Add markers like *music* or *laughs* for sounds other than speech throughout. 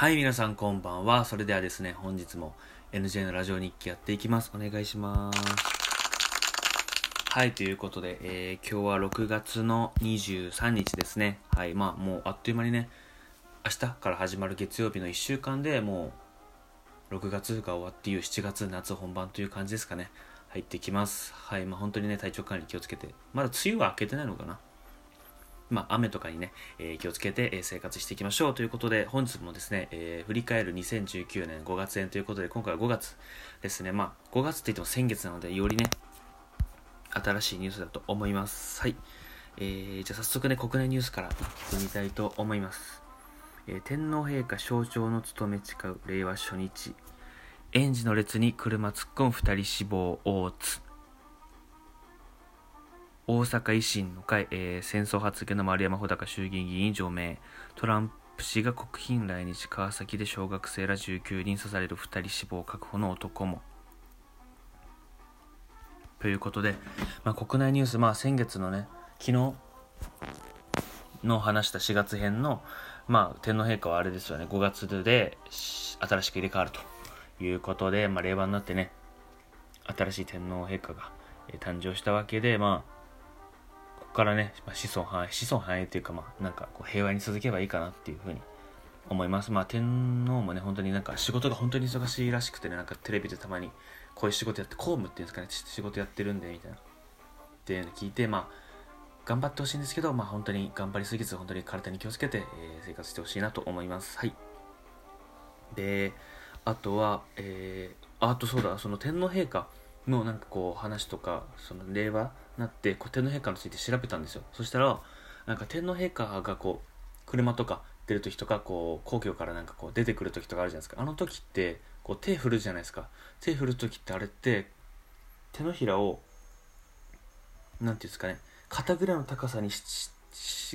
はい、皆さんこんばんは。それではですね、本日も NJ のラジオ日記やっていきます。お願いします。はい、ということで、えー今日は6月の23日ですね。はい、まあもうあっという間にね、明日から始まる月曜日の1週間でもう6月が終わっていう7月夏本番という感じですかね。入ってきます。はい、まあ本当にね、体調管理気をつけて、まだ梅雨は明けてないのかな。まあ、雨とかにね、えー気をつけて、え生活していきましょうということで、本日もですね、えー振り返る2019年5月編ということで、今回は5月ですね。まあ、5月って言っても先月なので、よりね、新しいニュースだと思います。はい。えーじゃあ早速ね、国内ニュースから聞いてみたいと思います。え天皇陛下象徴の務め誓う令和初日。園児の列に車突っ込む2人死亡、大津。大阪維新の会、えー戦争発言の丸山穂高衆議院議員除名。トランプ氏が国賓来日川崎で小学生ら19人刺される2人死亡確保の男も。ということで、まあ、国内ニュース、まあ、先月のね昨日の話した4月編の、まあ、天皇陛下はあれですよね5月で新しく入れ替わるということで、まあ、令和になってね新しい天皇陛下が、誕生したわけでまあからね、まあ、子孫繁栄子孫繁栄というかまあなんかこう平和に続けばいいかなっていうふうに思います。まあ天皇もね本当になんか仕事が本当に忙しいらしくてねなんかテレビでたまにこういう仕事やって公務っていうんですかね仕事やってるんでみたいなっていうの聞いてまあ頑張ってほしいんですけどまあ本当に頑張りすぎず本当に体に気をつけて、えー生活してほしいなと思います。はい。であとはえー、あとそうだその天皇陛下のなんかこう話とかその令和になってこう天皇陛下について調べたんですよ。そしたらなんか天皇陛下がこう車とか出る時とかこう皇居からなんかこう出てくる時とかあるじゃないですか。あの時ってこう手振るじゃないですか。手振る時ってあれって手のひらをなんていうんですかね肩ぐらいの高さに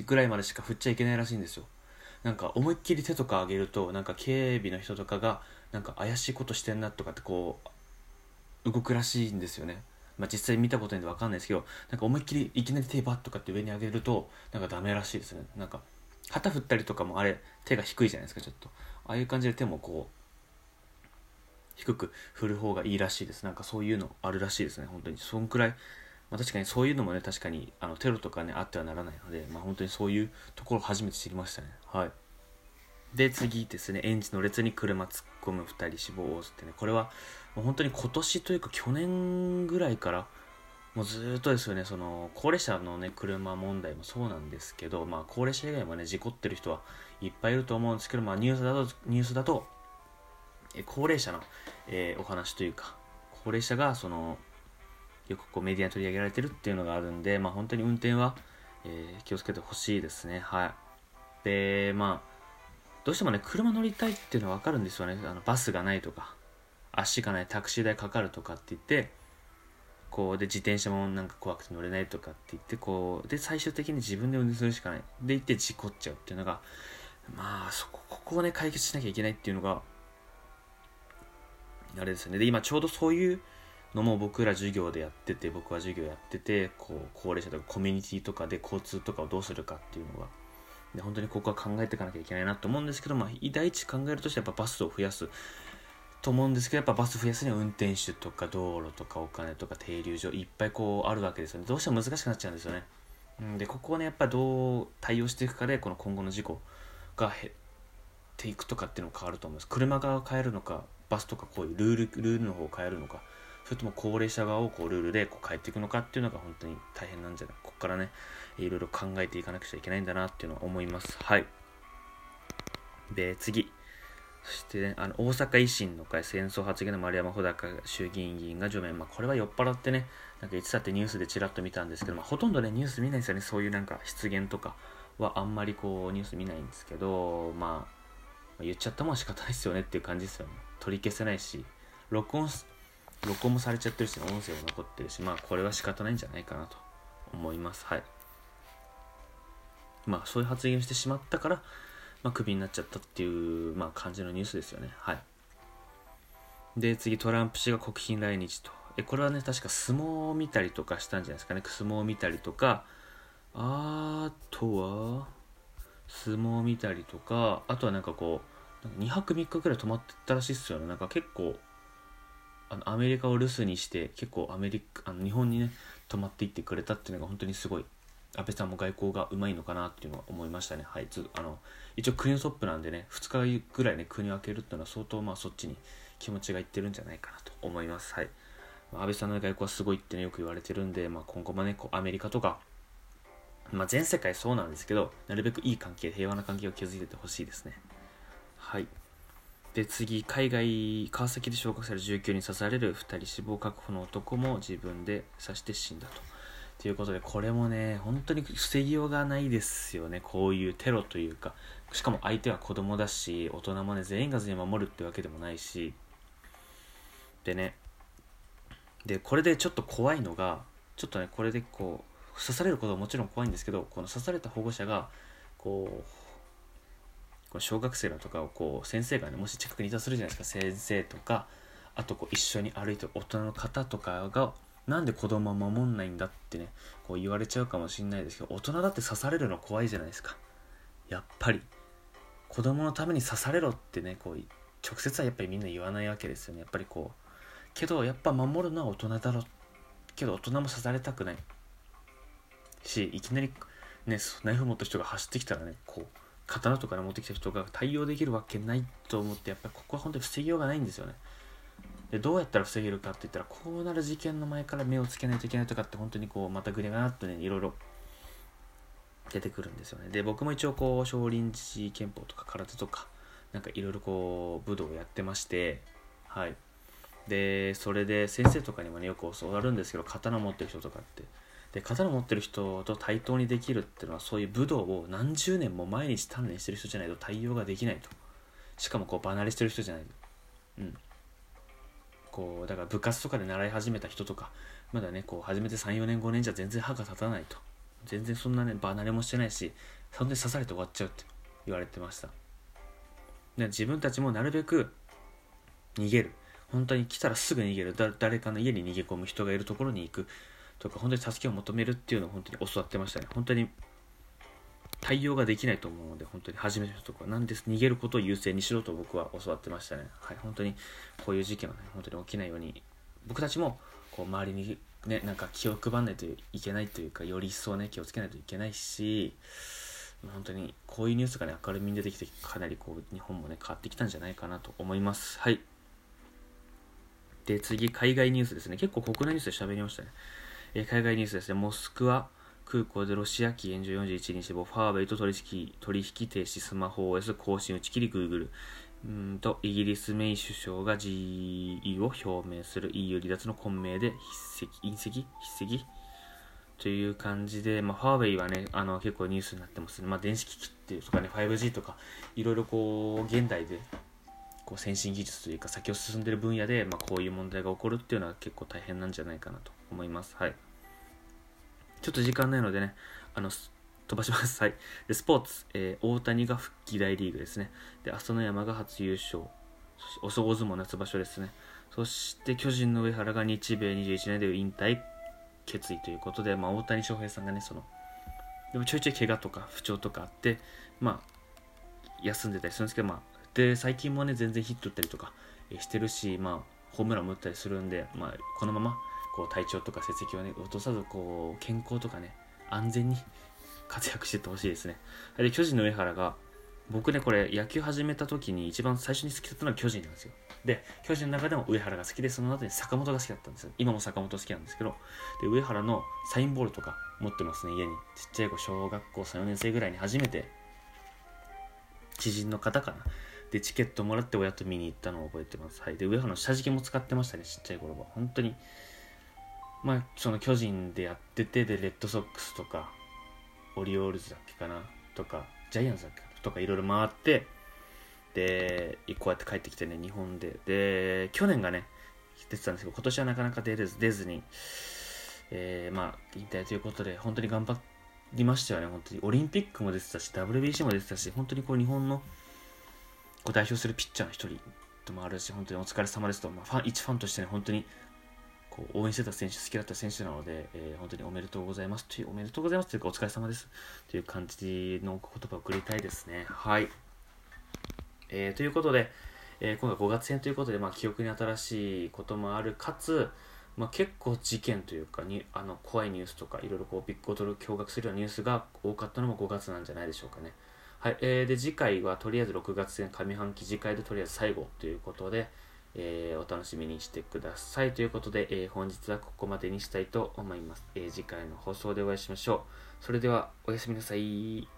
ぐらいまでしか振っちゃいけないらしいんですよ。なんか思いっきり手とか上げるとなんか警備の人とかがなんか怪しいことしてんなとかってこう動くらしいんですよね。まあ実際見たことないんで分かんないですけどなんか思いっきりいきなり手バッとかって上に上げるとなんかダメらしいですね。なんか旗振ったりとかもあれ手が低いじゃないですかちょっと。ああいう感じで手もこう低く振る方がいいらしいです。なんかそういうのあるらしいですね本当に。そんくらい、まあ、確かにそういうのもね確かにあのテロとかねあってはならないのでまあ本当にそういうところ初めて知りましたね。はい。で次ですね。園児の列に車突っ込む2人死亡ってね。これはもう本当に今年というか去年ぐらいからもうずっとですよね。その高齢者のね車問題もそうなんですけどまあ高齢者以外もね事故ってる人はいっぱいいると思うんですけどまあニュースだとニュースだとえ高齢者の、えーお話というか高齢者がそのよくこうメディアに取り上げられてるっていうのがあるんでまあ本当に運転は、えー気をつけてほしいですね。はい。でまあどうしてもね車乗りたいっていうのは分かるんですよね。あのバスがないとか足がないタクシー代かかるとかって言ってこうで自転車もなんか怖くて乗れないとかって言ってこうで最終的に自分で運転するしかない。で行って事故っちゃうっていうのがまあそこここをね解決しなきゃいけないっていうのがあれですよね。で今ちょうどそういうのも僕ら授業でやってて僕は授業やっててこう高齢者とかコミュニティとかで交通とかをどうするかっていうのがで本当にここは考えていかなきゃいけないなと思うんですけど、まあ、第一考えるとしてやっぱバスを増やす。と思うんですけどやっぱバス増やすには運転手とか道路とかお金とか停留所いっぱいこうあるわけですよね。どうしても難しくなっちゃうんですよね。でここをねやっぱどう対応していくかでこの今後の事故が減っていくとかっていうのも変わると思います。車側を変えるのかバスとかこういうルールルールの方を変えるのかそれとも高齢者側をこうルールでこう変えていくのかっていうのが本当に大変なんじゃないここからね。いろいろ考えていかなくちゃいけないんだなっていうのは思います。はい。で次。そして、ね、あの大阪維新の会戦争発言の丸山穂高衆議院議員が除名、まあ、これは酔っ払ってねなんか言ってたってニュースでちらっと見たんですけど、まあ、ほとんどねニュース見ないんですよね。そういうなんか失言とかはあんまりこうニュース見ないんですけど、まあ、言っちゃったもん仕方ないですよねっていう感じですよね。取り消せないし録音録音もされちゃってるし、音声も残ってるし、まあこれは仕方ないんじゃないかなと思います。はい。まあそういう発言をしてしまったから、まあクビになっちゃったっていう、まあ感じのニュースですよね。はい。で、次、トランプ氏が国賓来日と。え、これはね、確か相撲を見たりとかしたんじゃないですかね。相撲を見たりとか、あとは、相撲を見たりとか、あとはなんかこう、2泊3日くらい泊まってたらしいっすよねなんか結構あのアメリカを留守にして結構アメリカあの日本にね泊まっていってくれたっていうのが本当にすごい安倍さんも外交がうまいのかなっていうのは思いましたね。はいつあの一応国のトップなんでね2日ぐらいね国を開けるっていうのは相当まあそっちに気持ちがいってるんじゃないかなと思います。はい。安倍さんの外交はすごいってねよく言われてるんで、まあ、今後もねこうアメリカとかまあ、全世界そうなんですけどなるべくいい関係平和な関係を築いててほしいですね。はい。で次海外川崎で昇格される19人刺される2人死亡確保の男も自分で刺して死んだと。ということでこれもね本当に防ぎようがないですよね。こういうテロというか。しかも相手は子供だし大人もね全員が全員守るってわけでもないし。でね。でこれでちょっと怖いのがちょっとねこれでこう刺されることはもちろん怖いんですけどこの刺された保護者がこうこう小学生だとかをこう先生がねもし近くにいたとするじゃないですか。先生とかあとこう一緒に歩いてる大人の方とかがなんで子供は守んないんだってねこう言われちゃうかもしれないですけど大人だって刺されるの怖いじゃないですか。やっぱり。子供のために刺されろってねこう直接はやっぱりみんな言わないわけですよね。やっぱりこうけどやっぱ守るのは大人だろけど大人も刺されたくない。しいきなりねナイフ持った人が走ってきたらねこう刀とかで持ってきた人が対応できるわけないと思ってやっぱりここは本当に防ぎようがないんですよね。でどうやったら防げるかって言ったらこうなる事件の前から目をつけないといけないとかって本当にこうまたグレがなっとねいろいろ出てくるんですよね。で僕も一応こう少林寺拳法とか空手とかなんかいろいろこう武道をやってましてはい。でそれで先生とかにもねよく教わるんですけど刀持ってる人とかって。で刀持ってる人と対等にできるっていうのはそういう武道を何十年も毎日鍛錬してる人じゃないと対応ができないと。しかもこう離れしてる人じゃないと。うん。こうだから部活とかで習い始めた人とかまだねこう始めて34年5年じゃ全然歯が立たないと。全然そんなね離れもしてないしそんで刺されて終わっちゃうって言われてました。で自分たちもなるべく逃げる。本当に来たらすぐ逃げる。誰かの家に逃げ込む人がいるところに行くとか本当に助けを求めるっていうのを本当に教わってましたね。本当に対応ができないと思うので本当に初めてのところなんで逃げることを優先にしろと僕は教わってましたね。はい本当にこういう事件はね本当に起きないように。僕たちもこう周りにねなんか気を配らないといけないというかより一層ね気をつけないといけないし本当にこういうニュースがね明るみに出てきてかなりこう日本もね変わってきたんじゃないかなと思います。はい。で次海外ニュースですね。結構国内ニュースで喋りましたね。え海外ニュースですね、モスクワ空港でロシア機炎上41人死亡、ファーウェイと取引取引停止、スマホ OS 更新打ち切り、グーグル。うんとイギリスメイ首相が辞意を表明する EU 離脱の混迷で筆跡、隕石筆跡という感じで、まあ、ファーウェイはね、あの結構ニュースになってますね。まあ、電子機器っていうとかね、5G とか、いろいろこう、現代でこう先進技術というか先を進んでる分野で、まあ、こういう問題が起こるっていうのは結構大変なんじゃないかなと思います。はい。ちょっと時間ないのでね、あの、飛ばします。はい。で、スポーツ、えー、大谷が復帰大リーグですね。で、朝乃山が初優勝。おそご相撲夏場所ですね。そして巨人の上原が日米21年で引退決意ということで、まあ、大谷翔平さんがね、その、でもちょいちょい怪我とか不調とかあって、まあ、休んでたりするんですけど、まあ、で、最近もね、全然ヒット打ったりとかしてるし、まあ、ホームランも打ったりするんで、まあ、このまま、こう体調とか成績をね落とさずこう健康とかね安全に *laughs* 活躍していってほしいですね。で巨人の上原が僕ねこれ野球始めた時に一番最初に好きだったのは巨人なんですよ。で巨人の中でも上原が好きでその後に坂本が好きだったんですよ。今も坂本好きなんですけど。で上原のサインボールとか持ってますね家に。ちっちゃい子小学校3、4年生ぐらいに初めて。知人の方かな。でチケットもらって親と見に行ったのを覚えてます。はい。で上原の下敷きも使ってましたねちっちゃい頃は。本当にまあ、その巨人でやっててでレッドソックスとかオリオールズだっけかなとかジャイアンツだっけかとかいろいろ回ってでこうやって帰ってきてね日本で。で去年がね出てたんですけど今年はなかなか出ず出ずに、えー、まあ引退ということで本当に頑張りましたよね本当に。オリンピックも出てたし WBC も出てたし本当にこう日本のこう代表するピッチャーの一人ともあるし本当にお疲れ様ですと、まあ、ファン一ファンとしてね本当にこう応援してた選手、好きだった選手なので、えー、本当におめでとうございますという、おめでとうございますというか、お疲れ様ですという感じの言葉を送りたいですね。はい。えー、ということで、えー、今回5月編ということで、まあ、記憶に新しいこともあるかつ、まあ、結構事件というかにあの怖いニュースとかいろいろこうビッグ驚き驚愕するようなニュースが多かったのも5月なんじゃないでしょうかね。はい、えー、で次回はとりあえず6月編上半期次回でとりあえず最後ということで、えー、お楽しみにしてください。ということで、えー、本日はここまでにしたいと思います、えー、次回の放送でお会いしましょう。それではおやすみなさい。